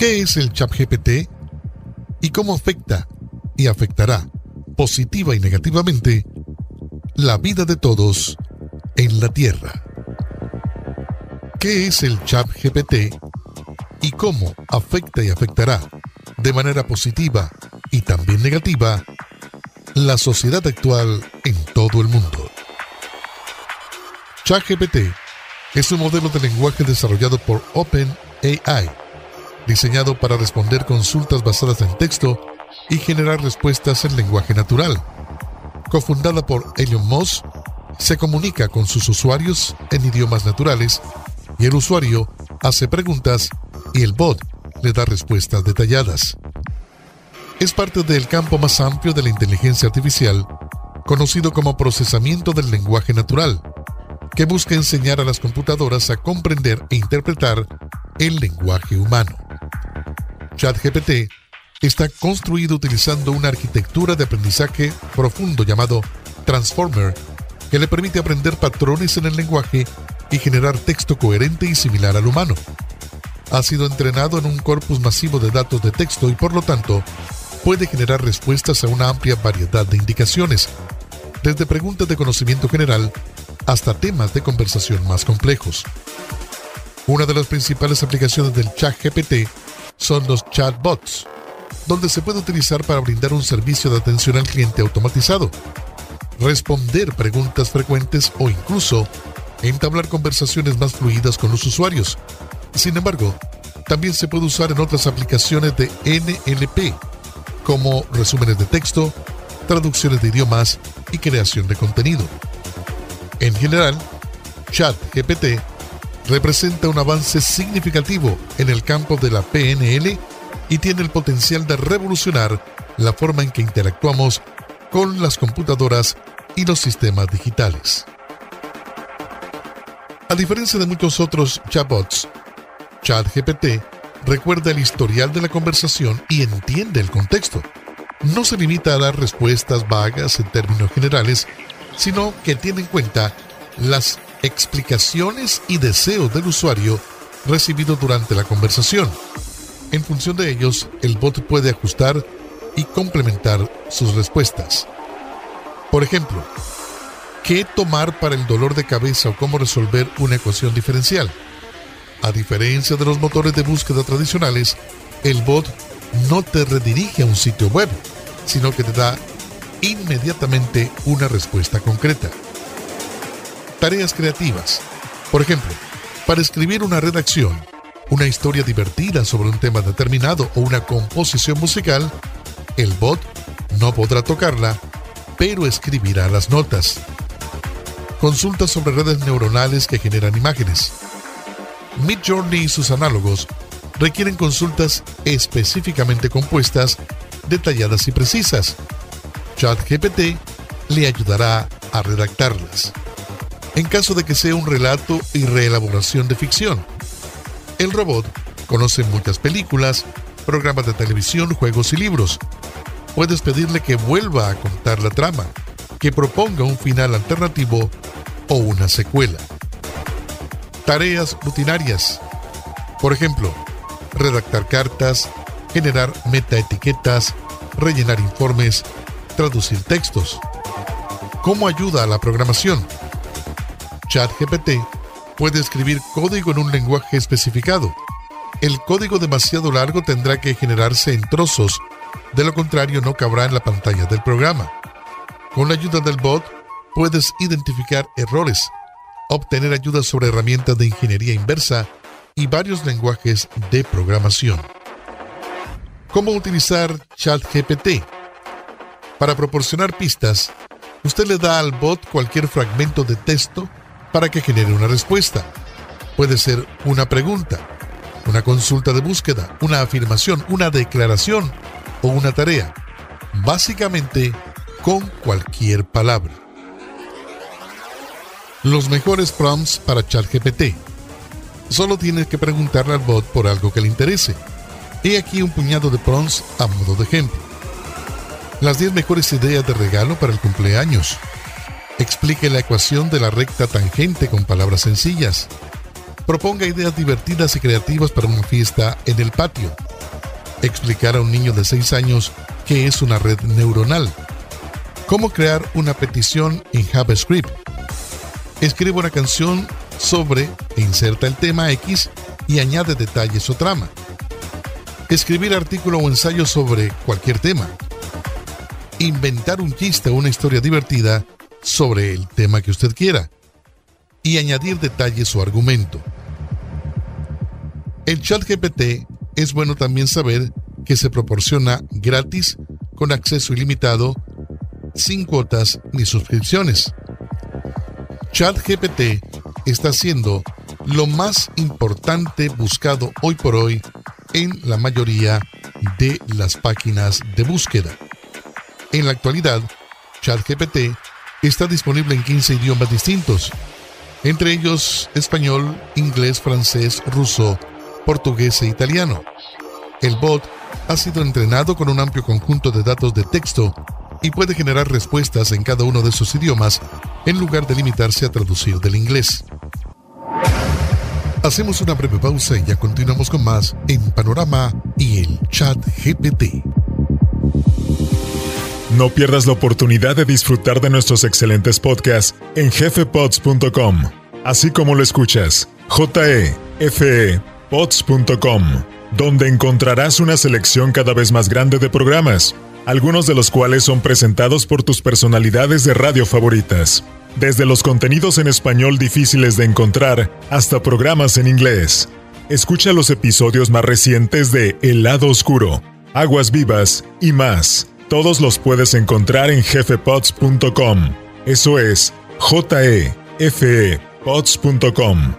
¿Qué es el ChatGPT y cómo afecta y afectará positiva y negativamente la vida de todos en la Tierra? ¿Qué es el ChatGPT y cómo afecta y afectará de manera positiva y también negativa la sociedad actual en todo el mundo? ChatGPT es un modelo de lenguaje desarrollado por OpenAI, diseñado para responder consultas basadas en texto y generar respuestas en lenguaje natural. Cofundada por Elon Musk, se comunica con sus usuarios en idiomas naturales y el usuario hace preguntas y el bot le da respuestas detalladas. Es parte del campo más amplio de la inteligencia artificial, conocido como procesamiento del lenguaje natural, que busca enseñar a las computadoras a comprender e interpretar el lenguaje humano. ChatGPT está construido utilizando una arquitectura de aprendizaje profundo llamado Transformer, que le permite aprender patrones en el lenguaje y generar texto coherente y similar al humano. Ha sido entrenado en un corpus masivo de datos de texto y por lo tanto puede generar respuestas a una amplia variedad de indicaciones, desde preguntas de conocimiento general hasta temas de conversación más complejos. Una de las principales aplicaciones del chat GPT son los chatbots, donde se puede utilizar para brindar un servicio de atención al cliente automatizado, responder preguntas frecuentes o incluso entablar conversaciones más fluidas con los usuarios. Sin embargo, también se puede usar en otras aplicaciones de NLP, como resúmenes de texto, traducciones de idiomas y creación de contenido. En general, ChatGPT representa un avance significativo en el campo de la PNL y tiene el potencial de revolucionar la forma en que interactuamos con las computadoras y los sistemas digitales. A diferencia de muchos otros chatbots, ChatGPT recuerda el historial de la conversación y entiende el contexto. No se limita a dar respuestas vagas en términos generales, sino que tiene en cuenta las explicaciones y deseos del usuario recibidos durante la conversación. En función de ellos, el bot puede ajustar y complementar sus respuestas. Por ejemplo, ¿Qué tomar para el dolor de cabeza o cómo resolver una ecuación diferencial? A diferencia de los motores de búsqueda tradicionales, el bot no te redirige a un sitio web, sino que te da inmediatamente una respuesta concreta. Tareas creativas. Por ejemplo, para escribir una redacción, una historia divertida sobre un tema determinado o una composición musical, el bot no podrá tocarla, pero escribirá las notas consultas sobre redes neuronales que generan imágenes. Midjourney y sus análogos requieren consultas específicamente compuestas, detalladas y precisas. ChatGPT le ayudará a redactarlas. En caso de que sea un relato y reelaboración de ficción, el robot conoce muchas películas, programas de televisión, juegos y libros. Puedes pedirle que vuelva a contar la trama, que proponga un final alternativo o una secuela. Tareas rutinarias. Por ejemplo, redactar cartas, generar metaetiquetas, rellenar informes, traducir textos. ¿Cómo ayuda a la programación? ChatGPT puede escribir código en un lenguaje especificado. El código demasiado largo tendrá que generarse en trozos, de lo contrario no cabrá en la pantalla del programa. Con la ayuda del bot, puedes identificar errores, obtener ayuda sobre herramientas de ingeniería inversa y varios lenguajes de programación. ¿Cómo utilizar ChatGPT? Para proporcionar pistas, usted le da al bot cualquier fragmento de texto para que genere una respuesta. Puede ser una pregunta, una consulta de búsqueda, una afirmación, una declaración o una tarea. Básicamente, con cualquier palabra. Los mejores prompts para ChatGPT. Solo tienes que preguntarle al bot por algo que le interese. He aquí un puñado de prompts a modo de ejemplo. Las 10 mejores ideas de regalo para el cumpleaños. Explique la ecuación de la recta tangente con palabras sencillas. Proponga ideas divertidas y creativas para una fiesta en el patio. explicar a un niño de 6 años qué es una red neuronal, cómo crear una petición en JavaScript, escribe una canción sobre e inserta el tema X y añade detalles o trama, escribir artículo o ensayo sobre cualquier tema, inventar un chiste o una historia divertida sobre el tema que usted quiera y añadir detalles o argumento. El chat GPT es bueno también saber que se proporciona gratis con acceso ilimitado, sin cuotas ni suscripciones. ChatGPT está siendo lo más importante buscado hoy por hoy en la mayoría de las páginas de búsqueda. En la actualidad, ChatGPT está disponible en 15 idiomas distintos, entre ellos español, inglés, francés, ruso, portugués e italiano. El bot ha sido entrenado con un amplio conjunto de datos de texto y puede generar respuestas en cada uno de sus idiomas en lugar de limitarse a traducir del inglés. Hacemos una breve pausa y ya continuamos con más en Panorama y el Chat GPT. No pierdas la oportunidad de disfrutar de nuestros excelentes podcasts en jefepods.com, así como lo escuchas, jefepods.com, donde encontrarás una selección cada vez más grande de programas, algunos de los cuales son presentados por tus personalidades de radio favoritas, desde los contenidos en español difíciles de encontrar hasta programas en inglés. Escucha los episodios más recientes de El lado oscuro, Aguas vivas y más todos los puedes encontrar en jefepods.com. Eso es j e pods.com.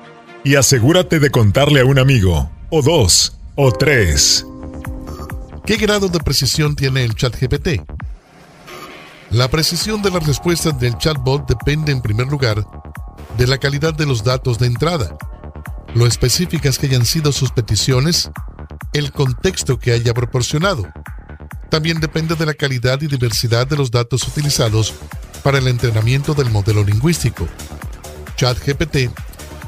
Y asegúrate de contarle a un amigo, o dos, o tres. ¿Qué grado de precisión tiene el chat GPT? La precisión de las respuestas del chatbot depende en primer lugar de la calidad de los datos de entrada, lo específicas que hayan sido sus peticiones, el contexto que haya proporcionado, también depende de la calidad y diversidad de los datos utilizados para el entrenamiento del modelo lingüístico. ChatGPT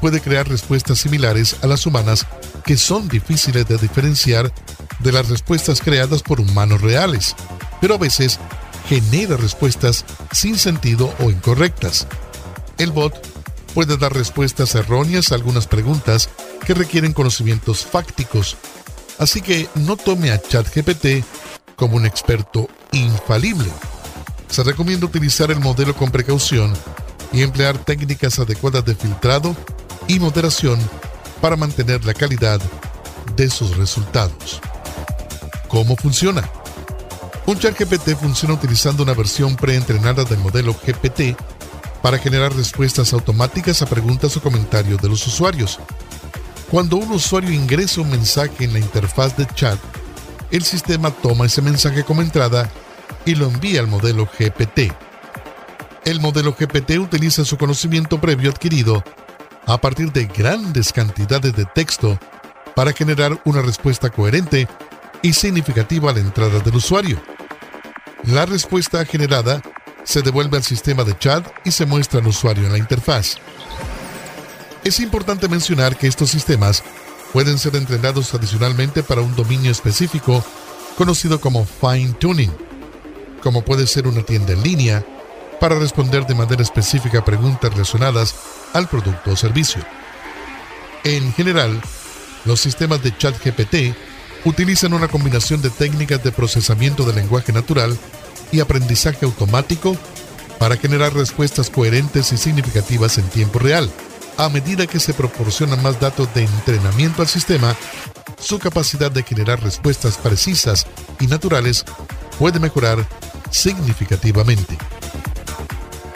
puede crear respuestas similares a las humanas que son difíciles de diferenciar de las respuestas creadas por humanos reales, pero a veces genera respuestas sin sentido o incorrectas. El bot puede dar respuestas erróneas a algunas preguntas que requieren conocimientos fácticos, así que no tome a ChatGPT como un experto infalible. Se recomienda utilizar el modelo con precaución y emplear técnicas adecuadas de filtrado y moderación para mantener la calidad de sus resultados. ¿Cómo funciona? Un chat GPT funciona utilizando una versión preentrenada del modelo GPT para generar respuestas automáticas a preguntas o comentarios de los usuarios. Cuando un usuario ingresa un mensaje en la interfaz de chat, el sistema toma ese mensaje como entrada y lo envía al modelo GPT. El modelo GPT utiliza su conocimiento previo adquirido a partir de grandes cantidades de texto para generar una respuesta coherente y significativa a la entrada del usuario. La respuesta generada se devuelve al sistema de chat y se muestra al usuario en la interfaz. Es importante mencionar que estos sistemas pueden ser entrenados adicionalmente para un dominio específico conocido como fine tuning, como puede ser una tienda en línea, para responder de manera específica preguntas relacionadas al producto o servicio. En general, los sistemas de chat GPT utilizan una combinación de técnicas de procesamiento de lenguaje natural y aprendizaje automático para generar respuestas coherentes y significativas en tiempo real a medida que se proporcionan más datos de entrenamiento al sistema, su capacidad de generar respuestas precisas y naturales puede mejorar significativamente.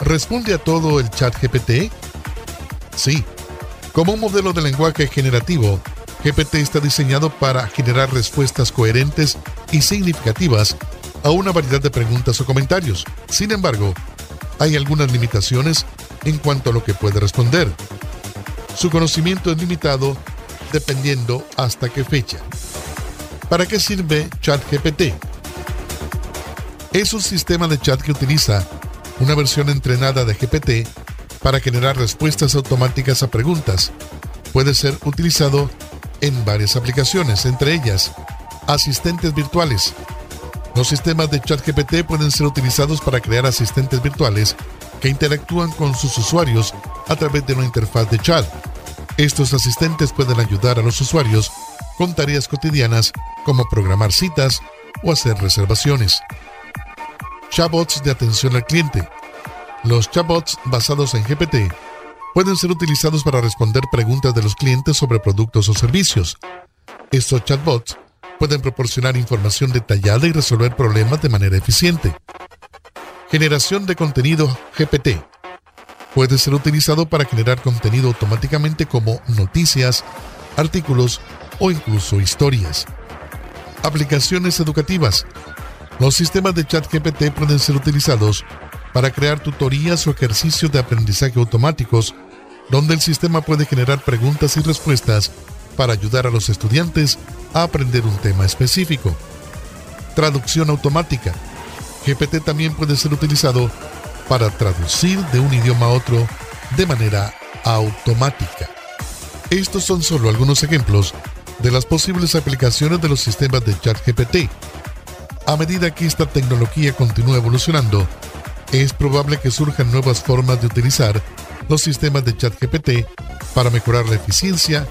¿Responde a todo el chat GPT? Sí. Como un modelo de lenguaje generativo, GPT está diseñado para generar respuestas coherentes y significativas a una variedad de preguntas o comentarios. Sin embargo, hay algunas limitaciones en cuanto a lo que puede responder. Su conocimiento es limitado dependiendo hasta qué fecha. ¿Para qué sirve ChatGPT? Es un sistema de chat que utiliza una versión entrenada de GPT para generar respuestas automáticas a preguntas. Puede ser utilizado en varias aplicaciones, entre ellas Asistentes virtuales. Los sistemas de ChatGPT pueden ser utilizados para crear asistentes virtuales que interactúan con sus usuarios a través de una interfaz de chat. Estos asistentes pueden ayudar a los usuarios con tareas cotidianas como programar citas o hacer reservaciones. Chatbots de atención al cliente. Los chatbots basados en GPT pueden ser utilizados para responder preguntas de los clientes sobre productos o servicios. Estos chatbots pueden proporcionar información detallada y resolver problemas de manera eficiente. Generación de contenido GPT. Puede ser utilizado para generar contenido automáticamente como noticias, artículos o incluso historias. Aplicaciones educativas. Los sistemas de chat GPT pueden ser utilizados para crear tutorías o ejercicios de aprendizaje automáticos, donde el sistema puede generar preguntas y respuestas para ayudar a los estudiantes a aprender un tema específico. Traducción automática. GPT también puede ser utilizado para traducir de un idioma a otro de manera automática. Estos son solo algunos ejemplos de las posibles aplicaciones de los sistemas de ChatGPT. A medida que esta tecnología continúa evolucionando, es probable que surjan nuevas formas de utilizar los sistemas de ChatGPT para mejorar la eficiencia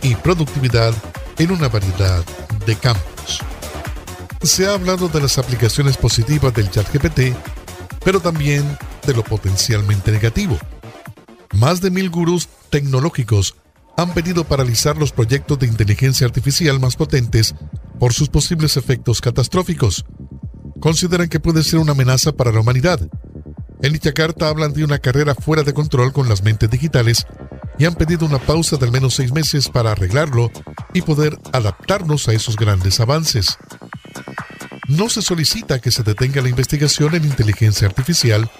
y productividad en una variedad de campos. Se ha hablado de las aplicaciones positivas del ChatGPT, pero también de lo potencialmente negativo. Más de mil gurús tecnológicos han pedido paralizar los proyectos de inteligencia artificial más potentes por sus posibles efectos catastróficos. Consideran que puede ser una amenaza para la humanidad. En dicha carta hablan de una carrera fuera de control con las mentes digitales y han pedido una pausa de al menos seis meses para arreglarlo y poder adaptarnos a esos grandes avances. No se solicita que se detenga la investigación en inteligencia artificial,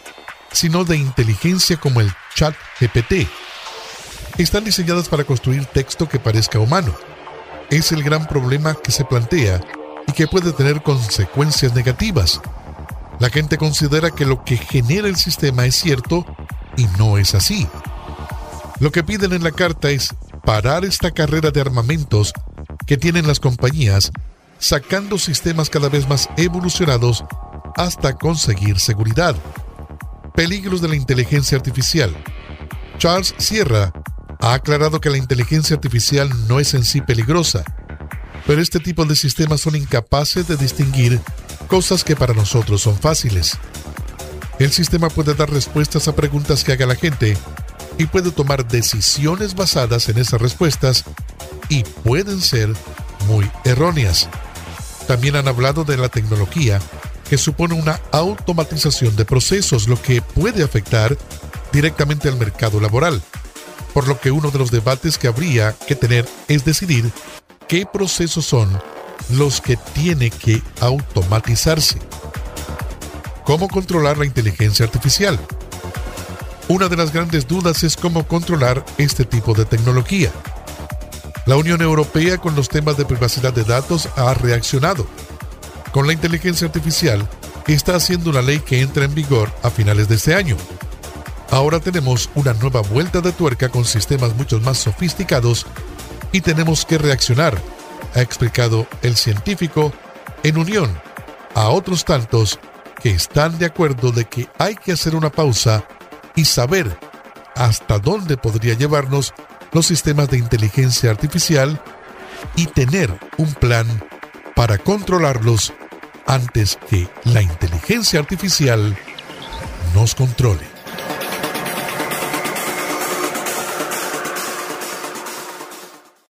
sino de inteligencia como el chat GPT, están diseñadas para construir texto que parezca humano. Es el gran problema que se plantea y que puede tener consecuencias negativas. La gente considera que lo que genera el sistema es cierto y no es así. Lo que piden en la carta es parar esta carrera de armamentos que tienen las compañías, sacando sistemas cada vez más evolucionados hasta conseguir seguridad. Peligros de la inteligencia artificial. Charles Sierra ha aclarado que la inteligencia artificial no es en sí peligrosa, pero este tipo de sistemas son incapaces de distinguir cosas que para nosotros son fáciles. El sistema puede dar respuestas a preguntas que haga la gente y puede tomar decisiones basadas en esas respuestas y pueden ser muy erróneas. También han hablado de la tecnología que supone una automatización de procesos, lo que puede afectar directamente al mercado laboral por lo que uno de los debates que habría que tener es decidir qué procesos son los que tiene que automatizarse. ¿Cómo controlar la inteligencia artificial? Una de las grandes dudas es cómo controlar este tipo de tecnología. La Unión Europea con los temas de privacidad de datos ha reaccionado. Con la inteligencia artificial está haciendo una ley que entra en vigor a finales de este año Ahora tenemos una nueva vuelta de tuerca con sistemas mucho más sofisticados y tenemos que reaccionar, ha explicado el científico en unión a otros tantos que están de acuerdo de que hay que hacer una pausa y saber hasta dónde podría llevarnos los sistemas de inteligencia artificial y tener un plan para controlarlos antes que la inteligencia artificial nos controle.